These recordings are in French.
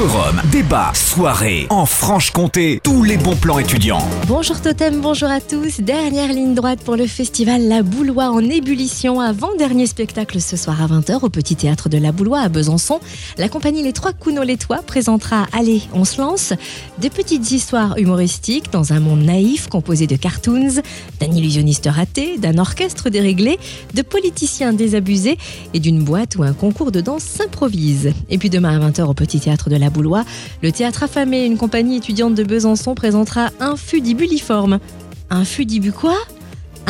Forum, débat, soirée, en Franche-Comté, tous les bons plans étudiants. Bonjour Totem, bonjour à tous. Dernière ligne droite pour le festival La Boulois en ébullition. Avant-dernier spectacle ce soir à 20h au Petit Théâtre de La Boulois à Besançon. La compagnie Les Trois Couneaux-les-Toits présentera Allez, on se lance des petites histoires humoristiques dans un monde naïf composé de cartoons, d'un illusionniste raté, d'un orchestre déréglé, de politiciens désabusés et d'une boîte où un concours de danse s'improvise. Et puis demain à 20h au Petit Théâtre de La Boulois, le théâtre affamé, une compagnie étudiante de Besançon présentera un fudibuliforme. Un fudibu quoi?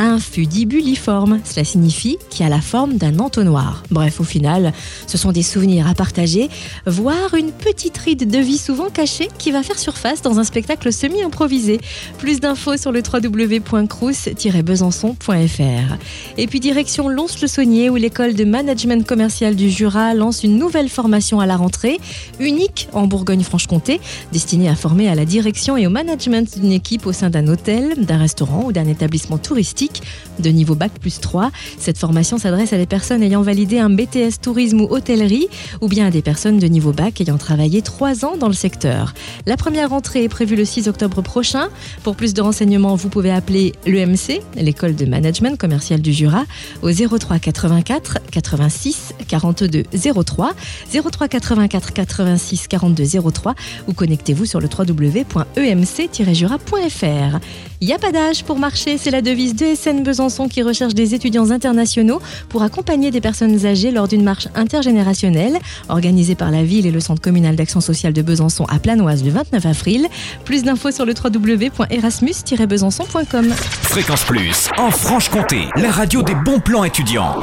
Un fudibuliforme. Cela signifie qui a la forme d'un entonnoir. Bref, au final, ce sont des souvenirs à partager, voire une petite ride de vie souvent cachée qui va faire surface dans un spectacle semi-improvisé. Plus d'infos sur le www.crous-besançon.fr. Et puis direction Lons-le-Saunier où l'école de management commercial du Jura lance une nouvelle formation à la rentrée, unique en Bourgogne-Franche-Comté, destinée à former à la direction et au management d'une équipe au sein d'un hôtel, d'un restaurant ou d'un établissement touristique de niveau Bac plus 3. Cette formation s'adresse à des personnes ayant validé un BTS tourisme ou hôtellerie ou bien à des personnes de niveau Bac ayant travaillé 3 ans dans le secteur. La première rentrée est prévue le 6 octobre prochain. Pour plus de renseignements, vous pouvez appeler l'EMC, l'école de management commercial du Jura, au 03 84 86 42 03, 03 84 86 42 03 ou connectez-vous sur le www.emc-jura.fr. Il n'y a pas d'âge pour marcher, c'est la devise de SN Besançon qui recherche des étudiants internationaux pour accompagner des personnes âgées lors d'une marche intergénérationnelle organisée par la ville et le Centre communal d'action sociale de Besançon à Planoise le 29 avril. Plus d'infos sur le www.erasmus-besançon.com. Fréquence Plus, en Franche-Comté, la radio des bons plans étudiants.